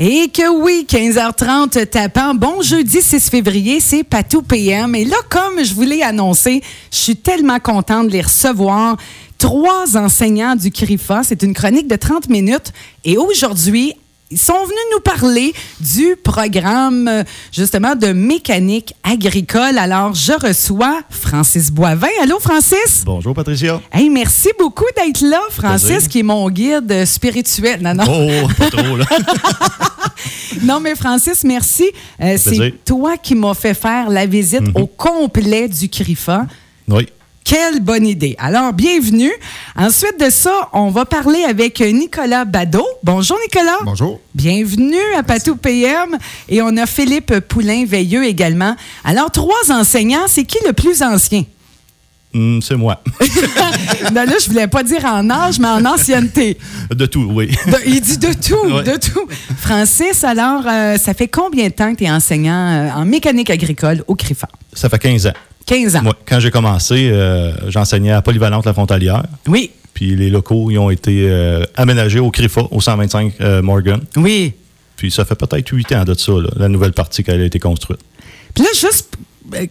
Et que oui, 15h30 tapant. Bon jeudi 6 février, c'est Patou PM. Et là, comme je vous l'ai annoncé, je suis tellement contente de les recevoir. Trois enseignants du CRIFA. C'est une chronique de 30 minutes. Et aujourd'hui, ils sont venus nous parler du programme, euh, justement, de mécanique agricole. Alors, je reçois Francis Boivin. Allô, Francis? Bonjour, Patricia. Hey, merci beaucoup d'être là, Francis, qui est mon guide spirituel. Non, non. Oh, pas trop, là. non, mais Francis, merci. Euh, c'est toi qui m'as fait faire la visite Mhm. au complet du CRIFA. Oui. Quelle bonne idée. Alors, bienvenue. Ensuite de ça, on va parler avec Nicolas Badeau. Bonjour, Nicolas. Bonjour. Bienvenue à Patou PM. Et on a Philippe Poulain-Veilleux également. Alors, trois enseignants, c'est qui le plus ancien? Hum, c'est moi. non, là, je voulais pas dire en âge, mais en ancienneté. De tout, oui. De- il dit de tout, Ouais. de tout. Francis, alors, euh, ça fait combien de temps que tu es enseignant euh, en mécanique agricole au CRIFA? Ça fait 15 ans. 15 ans. Moi, quand j'ai commencé, euh, j'enseignais à Polyvalente La Frontalière. Oui, Puis les locaux, ils ont été euh, aménagés au CRIFA, au 125 euh, Morgan. oui. Puis ça fait peut-être 8 ans de ça, là, la nouvelle partie qui a été construite. Puis là, juste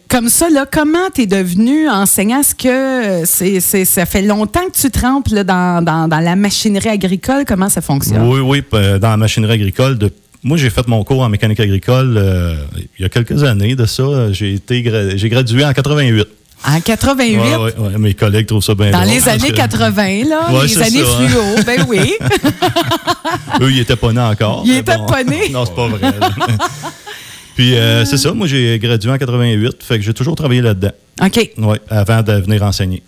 comme ça, là, comment tu es devenu enseignant? Est-ce que c'est, c'est- ça fait longtemps que tu trempes là, dans, dans- dans la machinerie agricole? Comment ça fonctionne? Oui, oui, dans la machinerie agricole. de- moi, j'ai fait mon cours en mécanique agricole euh, il y a quelques années de ça. J'ai été gra- j'ai gradué en 88. En 88? Ouais, ouais, ouais, mes collègues trouvent ça bien Dans drôle les années que 80, là, les années ça, hein. fluo, ben oui. Eux, ils étaient pas nés encore. Ils étaient pas nés. non, c'est pas vrai. Puis, euh, c'est ça. Moi, j'ai gradué en 88. Fait que j'ai toujours travaillé là-dedans. OK. Ouais, avant de venir enseigner.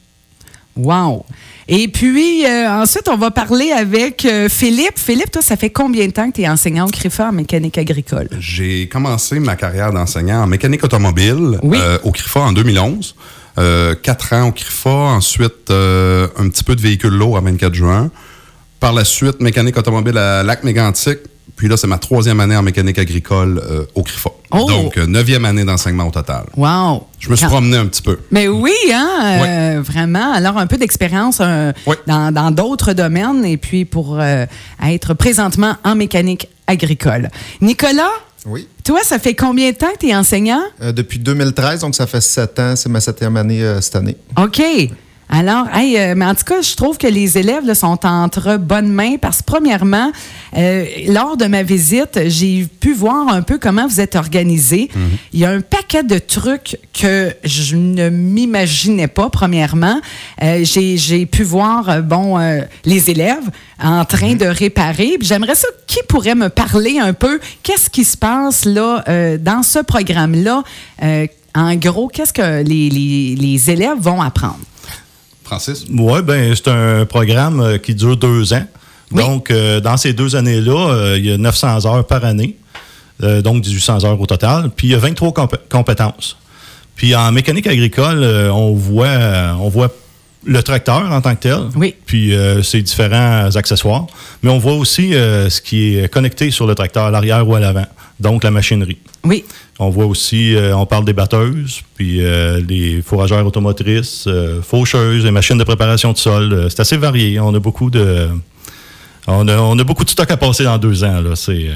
Wow. Et puis, euh, ensuite, on va parler avec euh, Philippe. Philippe, toi, ça fait combien de temps que tu es enseignant au CRIFA en mécanique agricole? J'ai commencé ma carrière d'enseignant en mécanique automobile Oui. euh, au CRIFA en 2011. Euh, quatre ans au CRIFA, ensuite un petit peu de véhicule lourd à 24 juin. Par la suite, mécanique automobile à Lac-Mégantic. Puis là, c'est ma troisième année en mécanique agricole euh, au CRIFA. Oh! Donc, euh, neuvième année d'enseignement au total. Wow. Je me suis Quand- promené un petit peu. Mais oui, hein, euh, vraiment. Alors, un peu d'expérience euh, Oui. dans dans d'autres domaines et puis pour euh, être présentement en mécanique agricole. Nicolas, Oui. toi, ça fait combien de temps que tu es enseignant? Euh, depuis 2013, donc ça fait sept ans. C'est ma septième année euh, cette année. OK. Alors, hey, euh, mais en tout cas, je trouve que les élèves là, sont entre bonnes mains parce que, premièrement, euh, lors de ma visite, j'ai pu voir un peu comment vous êtes organisé. Il y a un paquet de trucs que je ne m'imaginais pas, premièrement. Euh, j'ai, j'ai pu voir, euh, bon, euh, les élèves en train de réparer. Puis J'aimerais ça, qui pourrait me parler un peu, qu'est-ce qui se passe là euh, dans ce programme-là? Euh, en gros, qu'est-ce que les, les- les élèves vont apprendre? Francis? Oui, ben c'est un programme euh, qui dure deux ans. Oui. Donc, euh, dans ces deux années-là, euh, il y a 900 heures par année. Euh, donc 1800 heures au total. Puis il y a 23 compé- compétences. Puis en mécanique agricole, euh, on voit euh, on voit le tracteur en tant que tel. Oui. Puis euh, ses différents accessoires. Mais on voit aussi euh, ce qui est connecté sur le tracteur, à l'arrière ou à l'avant. Donc la machinerie. Oui. On voit aussi, euh, on parle des batteuses, puis euh, les fourrageurs automotrices, euh, faucheuses, les machines de préparation de sol. Euh, c'est assez varié. On a beaucoup de, on a, on a beaucoup de stock à passer dans deux ans. Là. C'est, euh,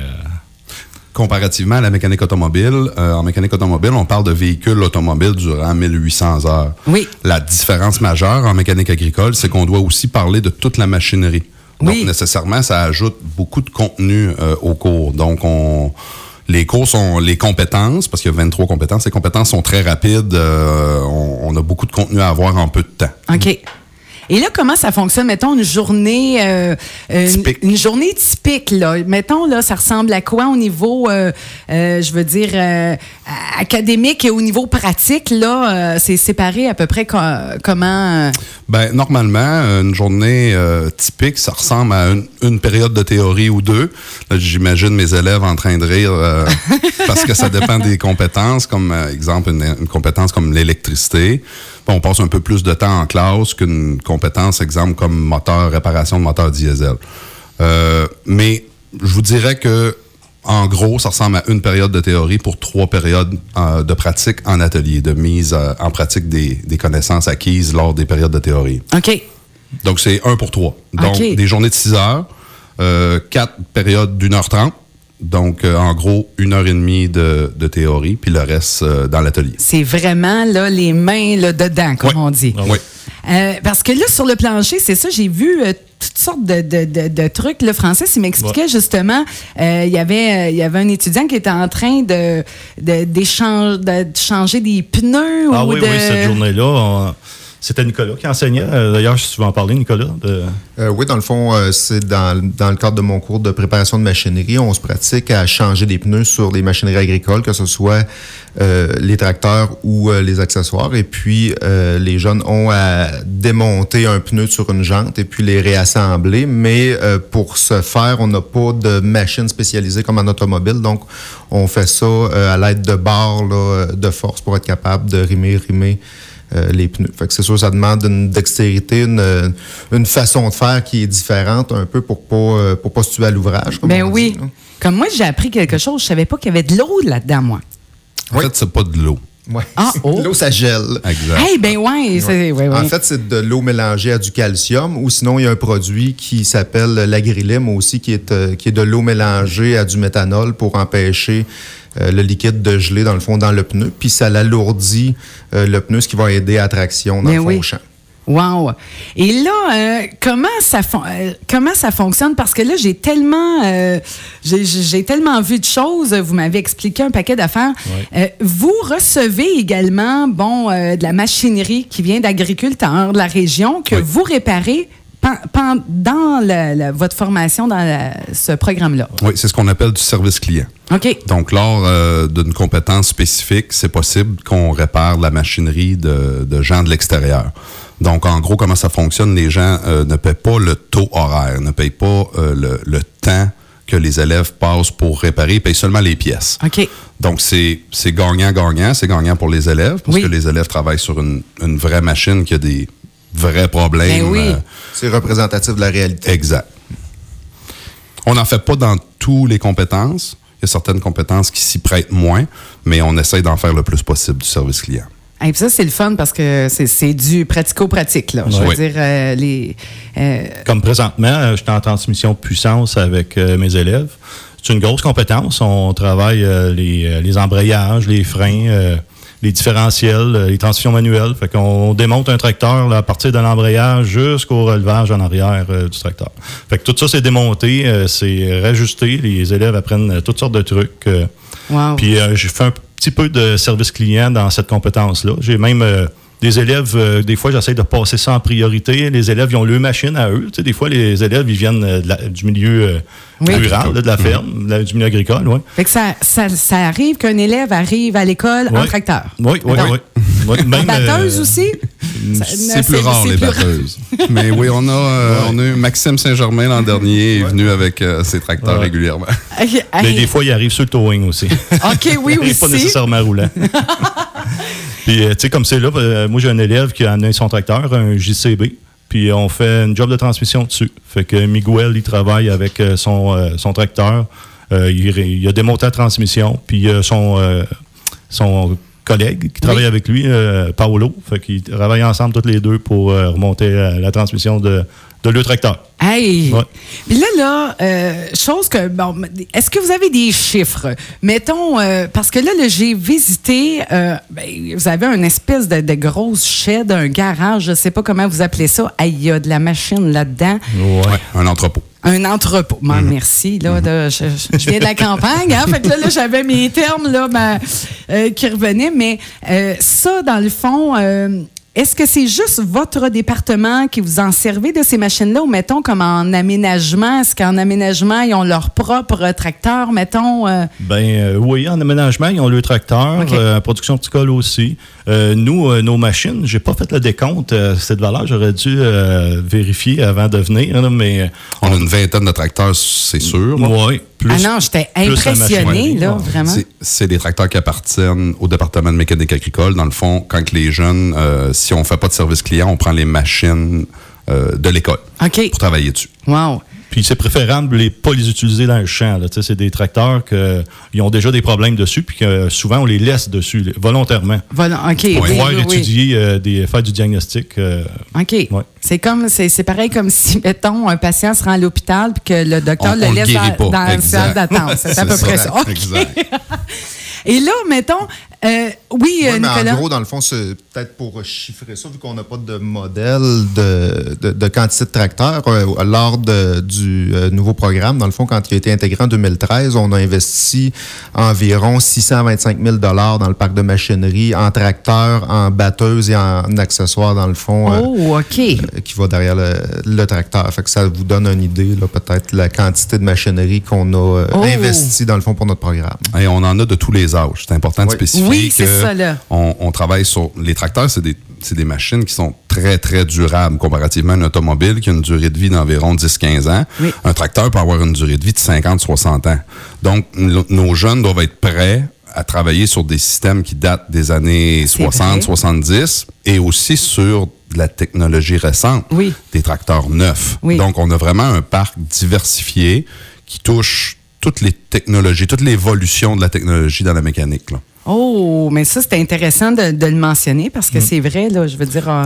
Comparativement à la mécanique automobile, euh, en mécanique automobile, on parle de véhicules automobiles durant 1800 heures. Oui. La différence majeure en mécanique agricole, c'est qu'on doit aussi parler de toute la machinerie. Donc, Oui. nécessairement, ça ajoute beaucoup de contenu euh, au cours. Donc, on, les cours sont les compétences, parce qu'il y a 23 compétences. Les compétences sont très rapides. euh, on, on a beaucoup de contenu à avoir en peu de temps. OK. Et là, comment ça fonctionne? Mettons une journée, euh, euh, une, journée typique. Là. Mettons, là, ça ressemble à quoi au niveau, euh, euh, je veux dire, académique et au niveau pratique? Là, c'est séparé à peu près co- comment? Ben, normalement, une journée typique, ça ressemble à une, une période de théorie ou deux. Là, J'imagine mes élèves en train de rire parce que ça dépend des compétences, comme exemple une, une compétence comme l'électricité. On passe un peu plus de temps en classe qu'une compétence, exemple comme moteur, réparation de moteur diesel. Euh, mais je vous dirais que en gros, ça ressemble à une période de théorie pour trois périodes euh, de pratique en atelier, de mise euh, en pratique des, des connaissances acquises lors des périodes de théorie. OK. Donc, c'est un pour trois. Donc, des journées de 6 heures, quatre périodes d'une heure trente, Donc, euh, en gros, une heure et demie de, de théorie, puis le reste euh, dans l'atelier. C'est vraiment là, les mains là, dedans, comme Oui. on dit. Ah Oui. Euh, parce que là, sur le plancher, c'est ça, j'ai vu toutes sortes de, de- de- de trucs. Le français, il m'expliquait justement, euh, il y avait, il y avait un étudiant qui était en train de, de, changer des pneus Ah ou oui, oui, cette journée-là, c'était Nicolas qui enseignait. Euh, D'ailleurs, tu veux en Nicolas. Euh, oui, dans le fond, euh, c'est dans, dans le cadre de mon cours de préparation de machinerie, on se pratique à changer des pneus sur les machineries agricoles, que ce soit les tracteurs ou les accessoires. Et puis, les jeunes ont à démonter un pneu sur une jante et puis les réassembler. Mais pour ce faire, on n'a pas de machine spécialisée comme en automobile. Donc, on fait ça à l'aide de barres de force pour être capable de rimer, rimer euh, les pneus. Fait que c'est sûr, ça demande une dextérité, une, euh, une façon de faire qui est différente un peu pour pas, euh, pour pas se tuer à l'ouvrage. comme Ben on oui. dit, là. Comme moi, j'ai appris quelque chose. Je savais pas qu'il y avait de l'eau là-dedans, moi. En Oui. fait, c'est pas de l'eau. Ouais. Ah, oh. L'eau, ça gèle. Exact. Hey, ben ouais, c'est- ouais, ouais. En fait, c'est de l'eau mélangée à du calcium ou sinon, il y a un produit qui s'appelle l'agrilim aussi, qui est, euh, qui est de l'eau mélangée à du méthanol pour empêcher euh, le liquide de geler, dans le fond, dans le pneu. Puis ça l'alourdit euh, le pneu, ce qui va aider à traction dans Ben le fond oui. au champ. Wow. Et là, euh, comment ça fon- euh, comment ça fonctionne? Parce que là, j'ai tellement euh, j'ai- tellement vu de choses. Vous m'avez expliqué un paquet d'affaires. Vous recevez également bon de la machinerie qui vient d'agriculteurs de la région que Oui. vous réparez la- la- votre formation dans la- ce programme-là. Oui, c'est ce qu'on appelle du service client. OK. Donc, lors euh, d'une compétence spécifique, c'est possible qu'on répare la machinerie de, de gens de l'extérieur. Donc, en gros, comment ça fonctionne? Les gens euh, ne paient pas le taux horaire, ne payent pas euh, le, le temps que les élèves passent pour réparer, ils payent seulement les pièces. OK. Donc, c'est c'est gagnant-gagnant. C'est gagnant pour les élèves parce Oui. que les élèves travaillent sur une, une vraie machine qui a des vrais problèmes. Ben oui. euh, C'est représentatif de la réalité. Exact. On n'en fait pas dans toutes les compétences. Il y a certaines compétences qui s'y prêtent moins, mais on essaie d'en faire le plus possible du service client. Et puis ça, c'est le fun parce que c'est- du pratico-pratique. là. Je veux Oui. dire, euh, les, euh, Comme présentement, euh, je suis en transmission puissance avec mes élèves. C'est une grosse compétence. On travaille les, les embrayages, les freins, les différentiels, les transmissions manuelles. Fait qu'on démonte un tracteur là, à partir de l'embrayage jusqu'au relevage en arrière euh, du tracteur. Fait que tout ça, c'est démonté, euh, c'est rajusté. Les élèves apprennent toutes sortes de trucs. euh, wow. puis j'ai fait un petit peu de service client dans cette compétence-là. J'ai même euh, des élèves, euh, des fois, j'essaie de passer ça en priorité. Les élèves, ils ont leur machine à eux. Tu sais, des fois, les élèves, ils viennent euh, la- du milieu Oui. rural, là, de la ferme, de la- du milieu agricole. Ouais. Fait que ça, ça, ça arrive qu'un élève arrive à l'école en tracteur. Oui, oui, oui. Batteuse aussi? C'est plus rare, les plus rare. batteuses. Mais oui, on a, euh, on a eu Maxime Saint-Germain l'an dernier, est venu avec euh, ses tracteurs Ouais. régulièrement. Mais des fois, ils arrivent sur le towing aussi. OK, oui, Il n'est pas nécessairement roulant. Puis, euh, tu sais, comme c'est là, moi, j'ai un élève qui a amené son tracteur, un JCB. Puis, on fait une job de transmission dessus. Fait que Miguel, il travaille avec son, euh, son tracteur. Euh, il, il a démonté la transmission. Puis, il son, euh, son collègue qui travaille Oui. avec lui, euh, Paolo. Fait qu'ils travaillent ensemble tous les deux pour euh, remonter euh, la transmission de, de le tracteur. Hey! Ouais. Puis là, là, euh, chose que, bon, est-ce que vous avez des chiffres? Mettons, euh, parce que là, là, j'ai visité, euh, ben, vous avez une espèce de, de grosse shed, un garage, je sais pas comment vous appelez ça. Hey, Il y a de la machine là-dedans. Ouais, un entrepôt. Un entrepôt. Bon, Merci. Là, là, je, viens de la campagne. Hein? Fait que là, là, j'avais mes termes là, ma- euh, qui revenaient. Mais euh, ça, dans le fond, euh, est-ce que c'est juste votre département qui vous en servez de ces machines-là ou mettons comme en aménagement? Est-ce qu'en aménagement, ils ont leur propre tracteur, mettons? euh? Ben euh, oui, en aménagement, ils ont le tracteur, OK. euh, production horticole aussi. Euh, nous, euh, nos machines, j'ai pas fait le décompte. euh, cette valeur, j'aurais dû euh, vérifier avant de venir, mais On a une vingtaine de tracteurs, c'est sûr. oui, plus. ah non, j'étais machinerie, là, vraiment. C'est- des tracteurs qui appartiennent au département de mécanique agricole. Dans le fond, quand que les jeunes, euh, si on fait pas de service client, on prend les machines euh, de l'école OK. pour travailler dessus. Wow. Puis c'est préférable les pas les utiliser dans le champ. C'est des tracteurs qui ont déjà des problèmes dessus, puis que souvent on les laisse dessus là, volontairement pour oui, pouvoir oui, oui. étudier, euh, des, faire du diagnostic. euh, OK. Ouais. C'est comme c'est c'est pareil comme si mettons un patient se rend à l'hôpital puis que le docteur On- le on laisse dans, dans la Exact. salle d'attente. C'est à peu près ça. Et là, mettons, euh, oui, euh, Ouais, mais Nicolas. en gros, dans le fond, c'est peut-être pour chiffrer ça, vu qu'on n'a pas de modèle de, de, de quantité de tracteurs, euh, lors de- du euh, nouveau programme, dans le fond, quand il a été intégré en 2013, on a investi environ 625 000 dans le parc de machinerie, en tracteurs, en batteuses et en accessoires, dans le fond. euh, Oh, OK. euh, qui va derrière le, le tracteur. Fait que ça vous donne une idée, là, peut-être, la quantité de machinerie qu'on a euh, Oh. investi dans le fond pour notre programme. Et on en a de tous les âges. C'est important de spécifier Oui, c'est que ça, là. On, on travaille sur les tracteurs, c'est des c'est des machines qui sont très très durables comparativement à une automobile qui a une durée de vie d'environ 10-15 ans. Oui. Un tracteur peut avoir une durée de vie de 50-60 ans. Donc no- nos jeunes doivent être prêts à travailler sur des systèmes qui datent des années C'est 60-70 et aussi sur de la technologie récente, Oui. des tracteurs neufs. Oui. Donc on a vraiment un parc diversifié qui touche toutes les technologies, toute l'évolution de la technologie dans la mécanique. Là. Oh, mais ça, c'est intéressant de, de le mentionner parce Mm. que c'est vrai, là, je veux dire. euh,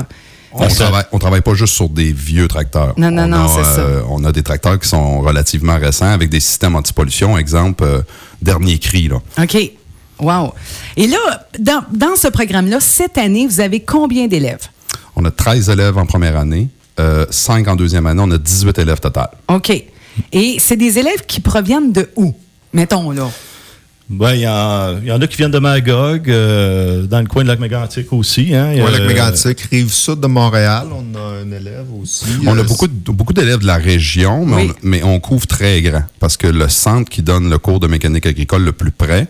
On travaille, on travaille pas juste sur des vieux tracteurs. Non, non, on non, a, c'est ça. euh, on a des tracteurs qui sont relativement récents avec des systèmes anti-pollution. Exemple, euh, dernier cri. Là. OK. Wow. Et là, dans, dans ce programme-là, cette année, vous avez combien d'élèves? On a 13 élèves en première année, euh, 5 en deuxième année. On a 18 élèves total. OK. Et c'est des élèves qui proviennent de où? Mettons, là? Ben, il y, y en a qui viennent de Magog, euh, dans le coin de lac mégantic aussi. Hein. Il y a- Ouais, lac mégantic, rive sud de Montréal, on a un élève aussi. On a Euh, beaucoup, beaucoup d'élèves de la région, mais, Oui. on, mais on couvre très grand. Parce que le centre qui donne le cours de mécanique agricole le plus près,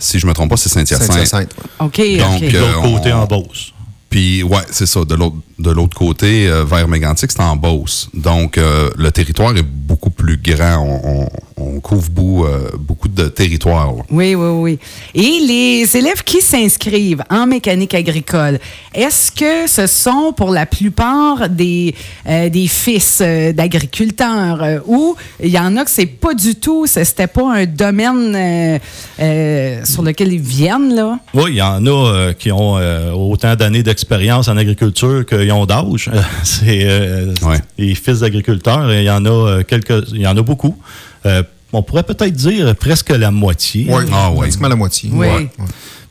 si je me trompe pas, c'est Saint-Hyacinthe. Saint-Hyacinthe. OK. Donc, OK. de l'autre Euh, côté on- en Beauce. Puis, ouais, c'est ça. De l'autre, de l'autre côté, euh, vers Mégantic, c'est en Beauce. Donc, euh, le territoire est beaucoup plus grand. On, on- on couvre beaucoup, euh, beaucoup de territoire. là. Oui, oui, oui. Et les élèves qui s'inscrivent en mécanique agricole, est-ce que ce sont pour la plupart des, euh, des fils euh, d'agriculteurs euh, ou il y en a que c'est pas du tout, ce- c'était pas un domaine euh, euh, sur lequel ils viennent, là? Oui, il y en a euh, qui ont euh, autant d'années d'expérience en agriculture qu'ils ont d'âge. C'est euh, Ouais. les fils d'agriculteurs. et Il y en a euh, quelques, il y en a beaucoup. Euh, on pourrait peut-être dire presque la moitié. Oui, Ah, ouais. pratiquement la moitié. Oui. Ouais.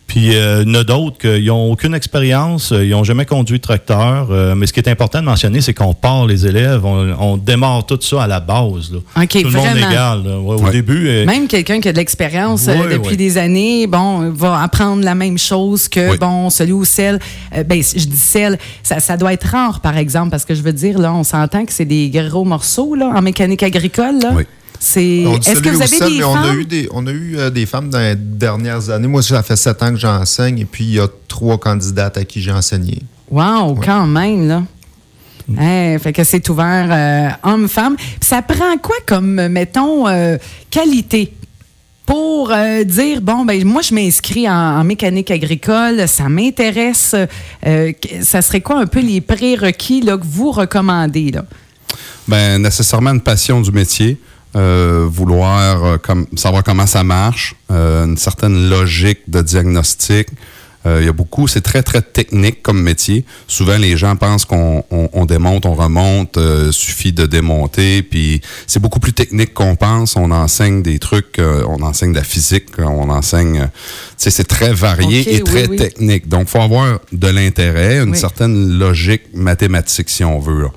Puis euh, il y en a d'autres qui n'ont aucune expérience, euh, ils n'ont jamais conduit de tracteur. euh, mais ce qui est important de mentionner, c'est qu'on part les élèves, on, on démarre tout ça à la base. là. OK, tout le monde est égal. là. Ouais, Au début, euh, Même quelqu'un qui a de l'expérience euh, depuis des années, bon, va apprendre la même chose que, bon, celui ou celle. euh, ben, je dis celle, ça, ça doit être rare, par exemple, parce que je veux dire, là, on s'entend que c'est des gros morceaux, là, en mécanique agricole, là. C'est. Est-ce que vous avez des mais on a femmes? eu des, on a eu euh, des femmes dans les dernières années. Moi, ça fait sept ans que j'enseigne et puis il y a trois candidates à qui j'ai enseigné. Wow, quand même, là. Hein, fait que c'est ouvert euh, homme-femme. Ça prend quoi comme, mettons, euh, qualité? Pour euh, dire, bon, ben moi, je m'inscris en, en mécanique agricole, ça m'intéresse. euh, ça serait quoi un peu les prérequis là, que vous recommandez? Là? Ben, nécessairement une passion du métier, euh, vouloir euh, comme, savoir comment ça marche, euh, une certaine logique de diagnostic. Il y a beaucoup, c'est très, très technique comme métier. Souvent, les gens pensent qu'on on, on démonte, on remonte, suffit de démonter, puis c'est beaucoup plus technique qu'on pense. On enseigne des trucs, on enseigne de la physique, on enseigne... c'est très varié et très oui, oui. technique. Donc, il faut avoir de l'intérêt, une Oui. certaine logique mathématique, si on veut. là.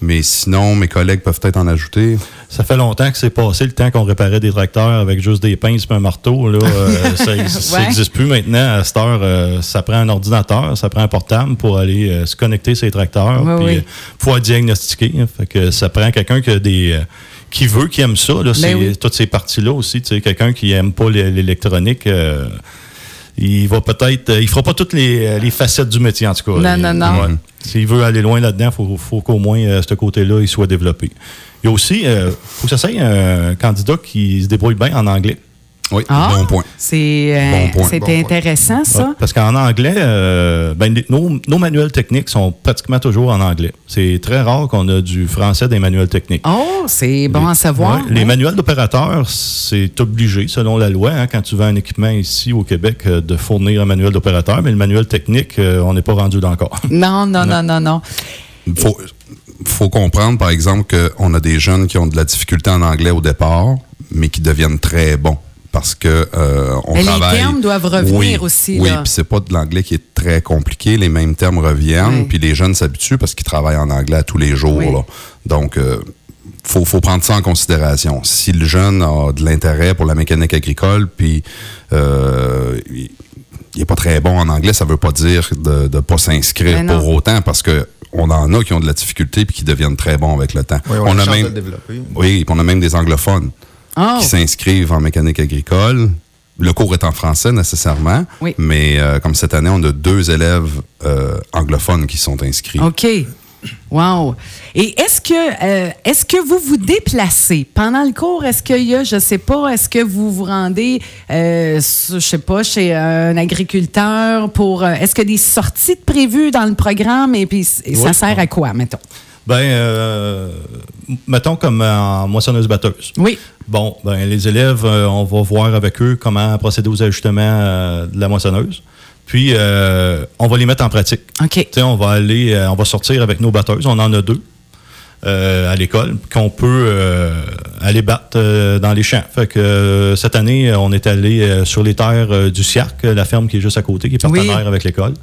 Mais sinon, mes collègues peuvent peut-être en ajouter. Ça fait longtemps que c'est passé le temps qu'on réparait des tracteurs avec juste des pinces et un marteau. Là, Euh, ça Ouais. n'existe plus maintenant. À cette heure, euh, ça prend un ordinateur, ça prend un portable pour aller euh, se connecter les tracteurs Oui, pouvoir diagnostiquer. hein. Fait que ça prend quelqu'un qui a des euh, qui veut, qui aime ça. Là, c'est Ben oui. toutes ces parties-là aussi. Tu sais, quelqu'un qui aime pas l'é- l'électronique. euh, il va peut-être, euh, il fera pas toutes les, les facettes du métier en tout cas. Non, Il- non, non. ouais. S'il veut aller loin là-dedans, il faut, faut qu'au moins euh, ce côté-là il soit développé. Il y a aussi, euh, faut que ça soit un candidat qui se débrouille bien en anglais. Oui, Ah, bon point. C'est euh, Bon point. intéressant, ça. Ouais, parce qu'en anglais, euh, ben, nos, nos manuels techniques sont pratiquement toujours en anglais. C'est très rare qu'on a du français des manuels techniques. Oh, c'est bon Les- à savoir. ouais, Les manuels d'opérateurs, c'est obligé, selon la loi, hein, quand tu vends un équipement ici au Québec, euh, de fournir un manuel d'opérateur, mais le manuel technique, euh, on n'est pas rendu là encore. Non, non, non, non, non. Il faut, faut comprendre, par exemple, qu'on a des jeunes qui ont de la difficulté en anglais au départ, mais qui deviennent très bons. Parce que euh, on Mais les travaille. termes doivent revenir Oui, aussi, Oui, puis c'est pas de l'anglais qui est très compliqué. Les mêmes termes reviennent, Oui. puis les jeunes s'habituent parce qu'ils travaillent en anglais à tous les jours. Oui. là. Donc, euh, faut, faut prendre ça en considération. Si le jeune a de l'intérêt pour la mécanique agricole, puis euh, il n'est pas très bon en anglais, ça veut pas dire de ne pas s'inscrire pour autant, parce que on en a qui ont de la difficulté puis qui deviennent très bons avec le temps. Oui, on, a de le développer. oui, puis on a même des anglophones Oh, qui s'inscrivent en mécanique agricole. Le cours est en français nécessairement, Oui. mais euh, comme cette année, on a deux élèves euh, anglophones qui sont inscrits. OK. Wow. Et est-ce que euh, est-ce que vous vous déplacez? Pendant le cours? Est-ce qu'il y a, je sais pas, est-ce que vous vous rendez, euh, je sais pas, chez un agriculteur pour, euh, est-ce que des sorties de prévues dans le programme et puis ça sert à quoi, mettons? Ben, euh, mettons comme en moissonneuse-batteuse. Oui. Bon, ben, les élèves, euh, on va voir avec eux comment procéder aux ajustements euh, de la moissonneuse. Puis, on va les mettre en pratique. OK. Tu sais, on va aller, on va sortir avec nos batteuses. On en a deux euh, à l'école qu'on peut euh, aller battre euh, dans les champs. Fait que cette année, on est allé sur les terres du CIARC, la ferme qui est juste à côté, qui est partenaire Oui. avec l'école.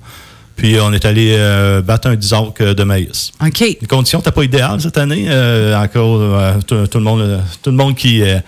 Puis on est allé euh, battre un 10 arcs de maïs. OK. Les conditions n'étaient pas idéales cette année. euh, encore, euh, tout, tout le monde, euh, tout le monde qui, euh,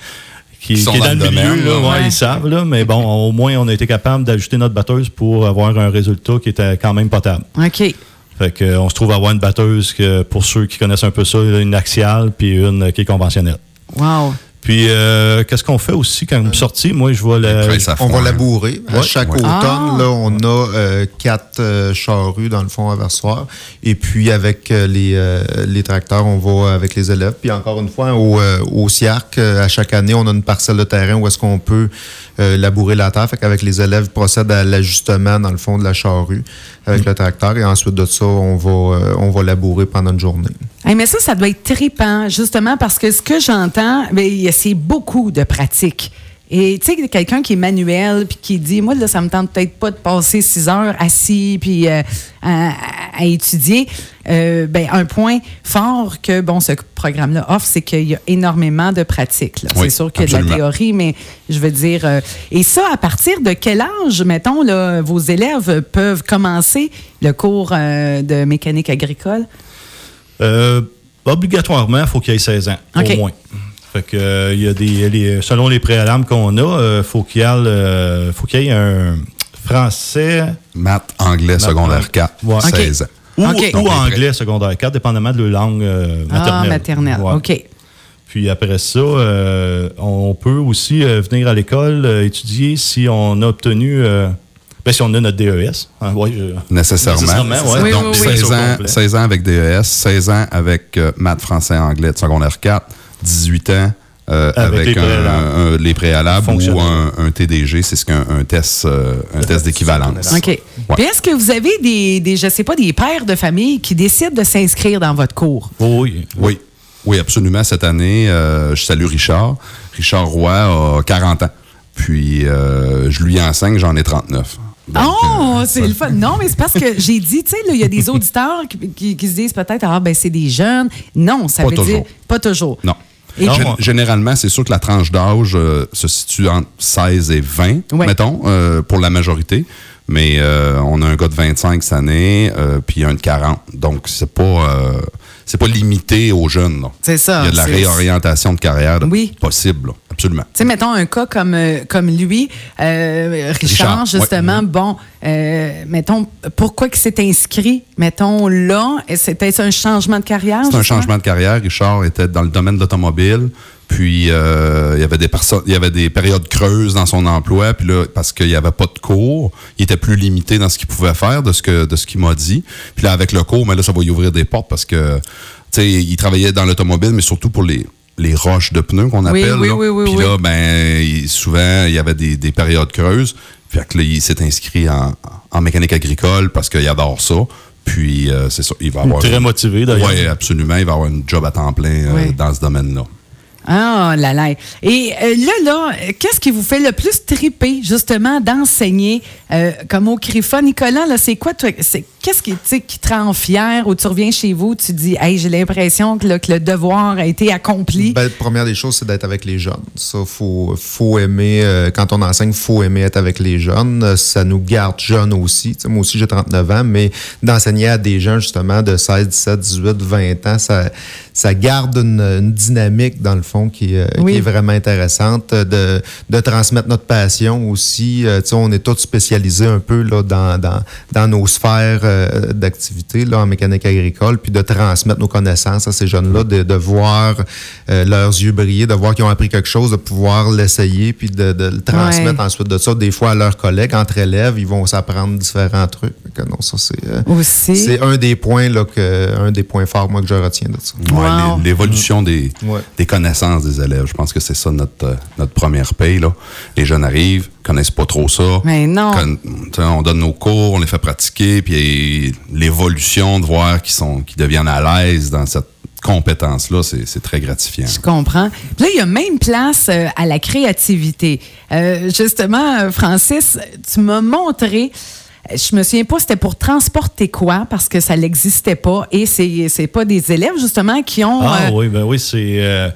qui, Qui est dans dans, le milieu, domaine, là, là. ouais, Ouais. ils savent. Là, mais bon, au moins, on a été capable d'ajuster notre batteuse pour avoir un résultat qui était quand même potable. OK. Fait que, euh, on se trouve avoir une batteuse que, pour ceux qui connaissent un peu ça, une axiale puis une euh, qui est conventionnelle. Wow. Puis, euh, qu'est-ce qu'on fait aussi quand on est sorti? Moi, je vois la. À On va labourer. À chaque Ouais. automne, Ah. là, on a euh, quatre euh, charrues dans le fond aversoir. Et puis, avec euh, les, euh, les tracteurs, on va avec les élèves. Puis, encore une fois, au, euh, au CIARC, euh, à chaque année, on a une parcelle de terrain où est-ce qu'on peut euh, labourer la terre. Fait qu'avec les élèves, ils procèdent à l'ajustement dans le fond de la charrue avec le tracteur. Et ensuite de ça, on va, euh, on va labourer pendant une journée. Mais ça, ça doit être trippant, justement, parce que ce que j'entends, ben, c'est beaucoup de pratique. Et tu sais, quelqu'un qui est manuel, puis qui dit, moi, là, ça me tente peut-être pas de passer six heures assis, puis euh, à, à étudier. Euh, ben, un point fort que, bon, ce programme-là offre, c'est qu'il y a énormément de pratique. là. Oui, c'est sûr qu'il y a de la théorie, mais je veux dire... euh, et ça, à partir de quel âge, mettons, là, vos élèves peuvent commencer le cours euh, de mécanique agricole? Obligatoirement, il faut qu'il ait 16 ans, OK. au moins. Fait que, euh, il y a des, les- selon les préalables qu'on a, euh, faut qu'il y ait, euh, faut qu'il y ait un français Maths, anglais, secondaire 4, Ouais. 16 ans. ou, anglais secondaire 4, dépendamment de leur langue euh, maternelle. Ah, maternelle. Ouais. OK. Puis après ça, euh, on peut aussi euh, venir à l'école euh, étudier si on a obtenu, euh, ben, si on a notre DES. Hein, ouais, je- Nécessairement. Nécessairement, ouais. Oui, Donc, oui, oui. 16, Au ans, complet. 16 ans avec DES, 16 ans avec euh, maths, français, anglais de secondaire 4, 18 ans euh, Avec avec, les un- préalables. un- les préalables ou un, un TDG, c'est ce qu'un un test, euh, un test d'équivalence. OK. Puis est-ce que vous avez des, des, je sais pas, des pères de famille qui décident de s'inscrire dans votre cours? Oui. Oui, oui, absolument. Cette année, euh, je salue Richard. Richard Roy a 40 ans. Puis, euh, je lui enseigne, j'en ai 39. Donc, oh, euh, c'est le fun. Non, mais c'est parce que j'ai dit, tu sais, là, il y a des auditeurs qui, qui- qui se disent peut-être, ah, ben, c'est des jeunes. Non, ça Pas veut toujours. dire pas toujours. Non. Et Généralement, c'est sûr que la tranche d'âge euh, se situe entre 16 et 20, Ouais. mettons, euh, pour la majorité. Mais euh, on a un gars de 25 cette année, puis un de 40. Donc, c'est pas, c'est pas limité aux jeunes. C'est ça, Il y a de la réorientation de carrière Oui. possible, là. absolument. Tu sais, mettons un cas comme, euh, comme lui, euh, Richard, Richard, justement, ouais. bon, euh, mettons, pourquoi il s'est inscrit, mettons, là, c'était un changement de carrière? C'est un changement de carrière. Richard était dans le domaine de l'automobile. Puis euh, il y avait des personnes, il y avait des périodes creuses dans son emploi. Puis là, parce qu'il n'y avait pas de cours, il était plus limité dans ce qu'il pouvait faire de ce que de ce qu'il m'a dit. Puis là, avec le cours, mais là, ça va y ouvrir des portes parce que tu sais, il travaillait dans l'automobile, mais surtout pour les les roches de pneus qu'on appelle. oui, là. oui, oui, Puis oui. là, ben, il- souvent, il y avait des, des périodes creuses. Fait que là, il s'est inscrit en, en mécanique agricole parce qu'il adore ça. Puis, euh, c'est ça, il va avoir... Très motivé, d'ailleurs. Oui, absolument. Il va avoir un job à temps plein euh, Oui. dans ce domaine-là. Ah là là. Et euh, là, là, qu'est-ce qui vous fait le plus triper, justement, d'enseigner euh, comme au CRIFA? Nicolas, là, c'est quoi, toi, c'est, qu'est-ce qui, qui te rend fier ou tu reviens chez vous, tu dis, hey, j'ai l'impression que, le devoir a été accompli? Ben, la première des choses, c'est d'être avec les jeunes. Ça, faut, faut aimer, euh, quand on enseigne, faut aimer être avec les jeunes. Euh, Ça nous garde jeunes aussi. Moi aussi, j'ai 39 ans, mais d'enseigner à des gens, justement, de 16, 17, 18, 20 ans, ça, ça garde une, une dynamique, dans le fond, qui, Oui. qui est vraiment intéressante. euh, De, de transmettre notre passion aussi. Euh, on est tous spécialisés un peu là, dans, dans, dans nos sphères euh, d'activité là, en mécanique agricole, puis de transmettre nos connaissances à ces jeunes-là, de, de voir euh, leurs yeux briller, de voir qu'ils ont appris quelque chose, de pouvoir l'essayer, puis de, de le transmettre Ouais. ensuite de ça, des fois à leurs collègues, entre élèves, ils vont s'apprendre différents trucs. Que non, ça, c'est, euh, Aussi. c'est un des points, là, que, un des points forts, moi, que je retiens de ça. Ouais, Wow. L'évolution des, Ouais. des connaissances des élèves. Je pense que c'est ça notre, notre première paye. Là. Les jeunes arrivent, connaissent pas trop ça. Mais non. On donne nos cours, on les fait pratiquer, puis l'évolution de voir qu'ils sont qu'ils deviennent à l'aise dans cette compétence-là, c'est c'est très gratifiant. Je comprends. Puis Là, il y a même place euh, à la créativité. Euh, justement, Francis, tu m'as montré. Je me souviens pas c'était pour transporter quoi parce que ça n'existait pas et c'est c'est pas des élèves justement qui ont Ah euh, oui, ben oui, c'est. euh,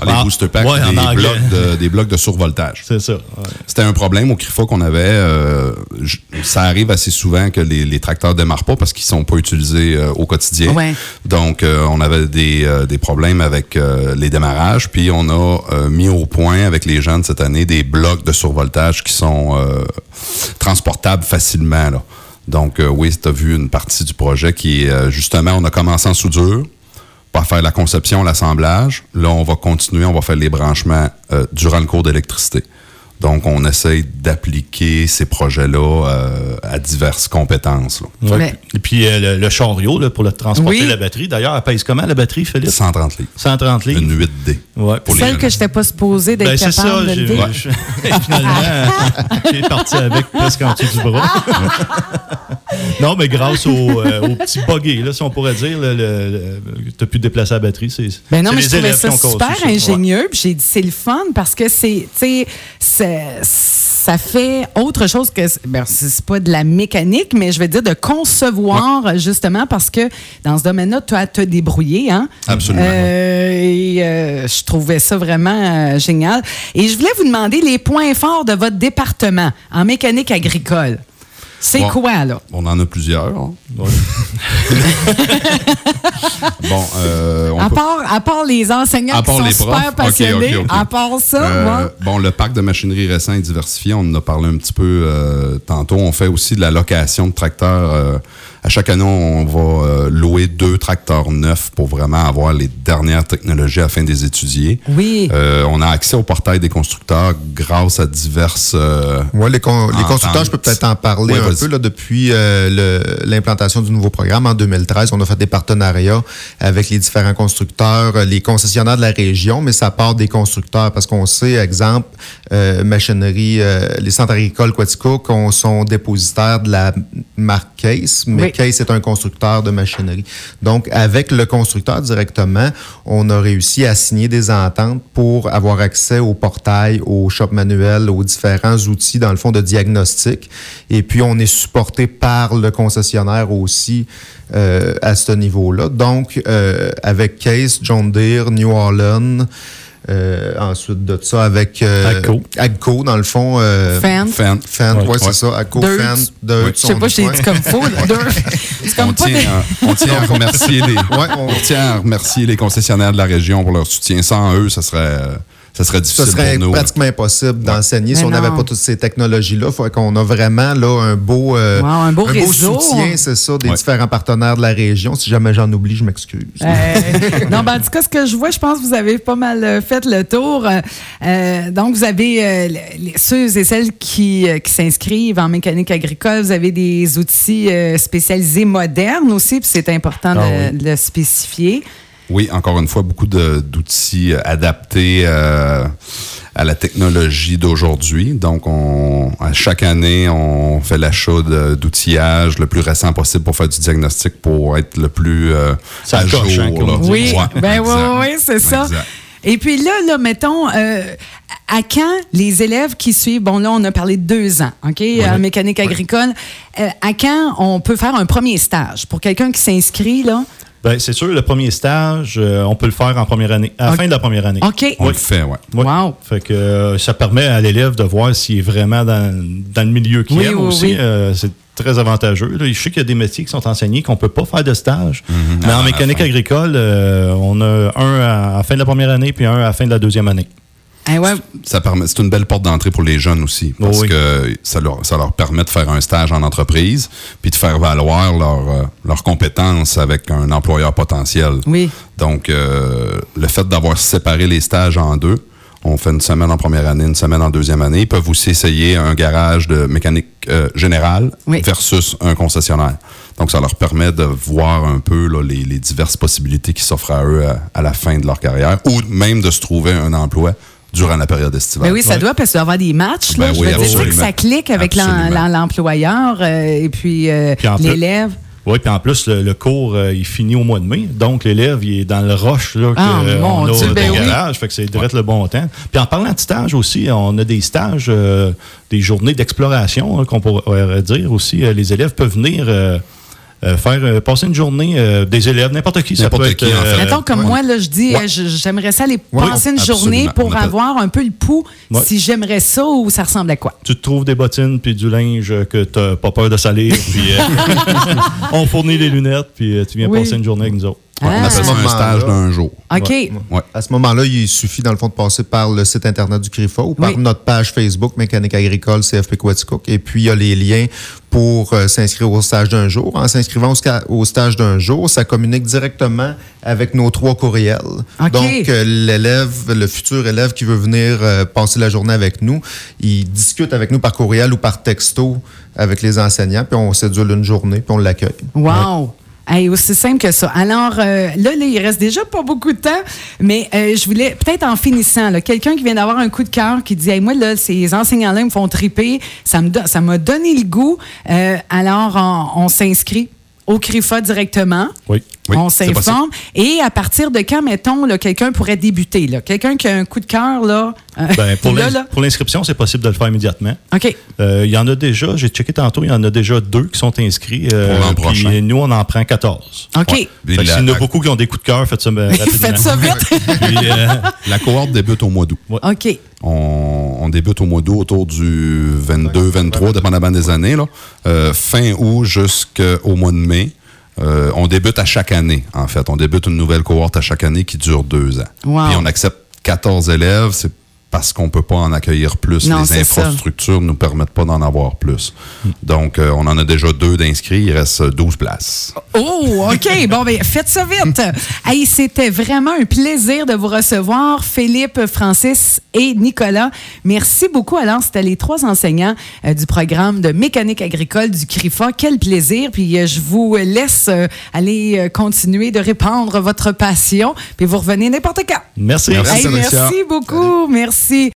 Ah, les ah, booster packs, ouais, des, blocs de, des blocs de survoltage. C'est ça. ouais. C'était un problème au CRIFA qu'on avait. euh, ça arrive assez souvent que les, les tracteurs démarrent pas parce qu'ils sont pas utilisés euh, au quotidien. Ouais. Donc, euh, on avait des, euh, des problèmes avec euh, les démarrages. Puis, on a euh, mis au point avec les jeunes cette année des blocs de survoltage qui sont euh, transportables facilement. Là. Donc, euh, oui, tu as vu une partie du projet qui est euh, justement, on a commencé en soudure faire la conception, l'assemblage. Là, on va continuer, on va faire les branchements euh, durant le cours d'électricité. Donc, on essaye d'appliquer ces projets-là euh, à diverses compétences. là. Ouais. Et puis euh, le, le chariot là, pour le transporter Oui. la batterie. D'ailleurs, elle pèse comment la batterie, Philippe? 130 livres. 130 livres. Une 8D. Ouais. Pour celle que je n'étais pas supposée d'être Ben, c'est ça. capable de lever. je- finalement, j'ai parti avec presque en dessous du bras. non, mais grâce au, euh, au petit buggy, là, si on pourrait dire, le- t'as pu déplacer la batterie. C'est, Ben non, mais les je trouvais élèves ça qui ont conçu super. Ouais. ingénieux. Puis j'ai dit, c'est le fun parce que c'est, tu sais, ça fait autre chose que, ben, c'est pas de la mécanique, mais je veux dire de concevoir, justement, parce que dans ce domaine-là, tu as à te débrouiller, hein? Absolument. Euh, et euh, je trouvais ça vraiment euh, génial. Et je voulais vous demander les points forts de votre département en mécanique agricole. C'est Bon. quoi, là? On en a plusieurs. hein. Ouais. Bon, euh, on À peut- part, à part les enseignants À qui part sont les super profs. Passionnés, à part ça, Euh, moi, bon, le parc de machinerie récent et diversifié, on en a parlé un petit peu euh, tantôt. On fait aussi de la location de tracteurs. À chaque année, on va euh, louer deux tracteurs neufs pour vraiment avoir les dernières technologies afin de les étudier. Oui. Euh, on a accès au portail des constructeurs grâce à diverses. euh, Ouais, les, con- les Entente. constructeurs, je peux peut-être en parler Ouais, un peu. Là, depuis euh, l'implantation du nouveau programme en 2013, on a fait des partenariats avec les différents constructeurs, les concessionnaires de la région, mais ça part des constructeurs parce qu'on sait, exemple, euh, machinerie, euh, les centres agricoles Quatico qu'on sont dépositaires de la marque Case, mais Oui. Case est un constructeur de machinerie. Donc, avec le constructeur directement, on a réussi à signer des ententes pour avoir accès au portail, au shop manuel, aux différents outils, dans le fond, de diagnostic. Et puis, on est supporté par le concessionnaire aussi euh, à ce niveau-là. Donc, euh, avec Case, John Deere, New Holland, euh, ensuite de ça, avec euh, Agco. Agco, dans le fond. euh, Fan. Fendt. Fendt, Ouais. ouais, c'est ça. Agco, Dirt. Ouais. Je sais pas, je t'ai dit comme faux. là. Deux. C'est comme On tient, des- on tient à remercier les, on- on tient à remercier les concessionnaires de la région pour leur soutien. Sans eux, ça serait, euh, ça serait difficile Ce serait pour nous. pratiquement impossible d'enseigner si on n'avait pas toutes ces technologies-là. Il faut qu'on a vraiment là, un beau, euh, Wow, un beau réseau. soutien, c'est ça, des Ouais. différents partenaires de la région. Si jamais j'en oublie, je m'excuse. Euh, non, ben, en tout cas, ce que je vois, je pense que vous avez pas mal euh, fait le tour. Euh, donc, vous avez euh, les- ceux et celles qui, euh, qui s'inscrivent en mécanique agricole, vous avez des outils euh, spécialisés modernes aussi, puis c'est important de, Ah oui. de le spécifier. Oui, encore une fois, beaucoup d'outils euh, adaptés euh, à la technologie d'aujourd'hui. Donc, on, à chaque année, on fait l'achat d'outillage le plus récent possible pour faire du diagnostic pour être le plus euh, Ça à coche, jour. hein, là. Oui, Ouais, ben oui, oui, c'est ça. Exact. Et puis là, là, mettons, euh, à quand les élèves qui suivent, bon là, on a parlé de deux ans, OK, en mécanique agricole, euh, à quand on peut faire un premier stage? Pour quelqu'un qui s'inscrit, là? Ben, c'est sûr, le premier stage, euh, on peut le faire en première année, à la fin de la première année. OK. On le fait, ouais. Oui. Wow. Fait que euh, ça permet à l'élève de voir s'il est vraiment dans, dans le milieu qu'il Oui, aime oui, aussi. oui. Euh, c'est très avantageux. Là. Je sais qu'il y a des métiers qui sont enseignés qu'on ne peut pas faire de stage. Mais Ah, à en la mécanique agricole, euh, on a un à la fin de la première année puis un à la fin de la deuxième année. Eh ouais. Ça permet, c'est une belle porte d'entrée pour les jeunes aussi, parce Oh oui. que ça leur, ça leur permet de faire un stage en entreprise, puis de faire valoir leur, euh, leurs compétences avec un employeur potentiel. Oui. Donc, euh, le fait d'avoir séparé les stages en deux, on fait une semaine en première année, une semaine en deuxième année. Ils peuvent aussi essayer un garage de mécanique euh, générale Oui. versus un concessionnaire. Donc, ça leur permet de voir un peu là, les, les diverses possibilités qui s'offrent à eux à, à la fin de leur carrière, ou même de se trouver un emploi durant la période estivale. Ben oui, ça Ouais. doit, parce qu'il doit y avoir des matchs. Là, Ben je oui, veux dire, que ça clique avec l'employeur euh, et puis, euh, Puis l'élève. Oui, puis en plus, le, le cours, euh, il finit au mois de mai. Donc, l'élève, il est dans le rush là, Ah, que, mon on a Dieu, au ben oui. garage. Fait que c'est direct le bon temps. Puis en parlant de stage aussi, on a des stages, euh, des journées d'exploration, hein, qu'on pourrait dire aussi. Les élèves peuvent venir euh, faire euh, passer une journée, euh, des élèves, n'importe qui. Ça N'importe peut être, qui, en fait. Mettons, comme ouais. moi, là, je dis, Ouais. j'aimerais ça aller Ouais, passer une absolument. journée pour avoir un peu le pouls, Ouais. si j'aimerais ça ou ça ressemble à quoi. tu te trouves des bottines puis du linge que tu n'as pas peur de salir. puis euh, on fournit les lunettes, puis euh, tu viens Oui. passer une journée avec nous autres. Ouais, Ah. on appelle ça un stage d'un jour. OK. Ouais. Ouais. À ce moment-là, il suffit, dans le fond, de passer par le site Internet du CRIFA ou par Oui. notre page Facebook, Mécanique agricole CFP Quaticook. Et puis, il y a les liens pour euh, s'inscrire au stage d'un jour. En s'inscrivant au, stage d'un jour, ça communique directement avec nos trois courriels. OK. Donc, euh, l'élève, le futur élève qui veut venir euh, passer la journée avec nous, il discute avec nous par courriel ou par texto avec les enseignants, puis on sédule une journée, puis on l'accueille. Wow! Hey, aussi simple que ça. Alors, euh, là, là, il reste déjà pas beaucoup de temps, mais euh, je voulais, peut-être en finissant, quelqu'un qui vient d'avoir un coup de cœur, qui dit, hey, moi, là, ces enseignants-là me font triper, ça me don- ça m'a donné le goût. Euh, alors, on s'inscrit au CRIFA directement. Oui. Oui, on s'informe. Et à partir de quand, mettons, là, quelqu'un pourrait débuter? là? Quelqu'un qui a un coup de cœur, là. euh, Ben, pour là, pour l'inscription, c'est possible de le faire immédiatement. OK. Euh, Il y en a déjà, j'ai checké tantôt, il y en a déjà deux qui sont inscrits. euh, Pour l'an puis prochain. nous, on en prend 14. OK. Ouais. Fait que La- S'il y en a la- beaucoup qui ont des coups de cœur, faites ça euh, rapidement. Faites ça vite. Puis, euh, La cohorte débute au mois d'août. OK. On, on débute au mois d'août autour du 22-23, dépendamment des années. Là. Euh, fin août jusqu'au mois de mai. Euh, on débute à chaque année, en fait. On débute une nouvelle cohorte à chaque année qui dure deux ans. Wow. Puis on accepte 14 élèves. C'est parce qu'on peut pas en accueillir plus. Non, Les infrastructures ne nous permettent pas d'en avoir plus. Donc, euh, on en a déjà deux d'inscrits. Il reste 12 places. Oh, OK. Bon, ben, faites ça vite. Hey, c'était vraiment un plaisir de vous recevoir, Philippe, Francis et Nicolas. Merci beaucoup. Alors, c'était les trois enseignants euh, du programme de mécanique agricole du CRIFA. Quel plaisir. Puis, euh, je vous laisse euh, aller euh, continuer de répandre votre passion. Puis, vous revenez n'importe quand. merci. Merci. Hey, merci beaucoup. Merci.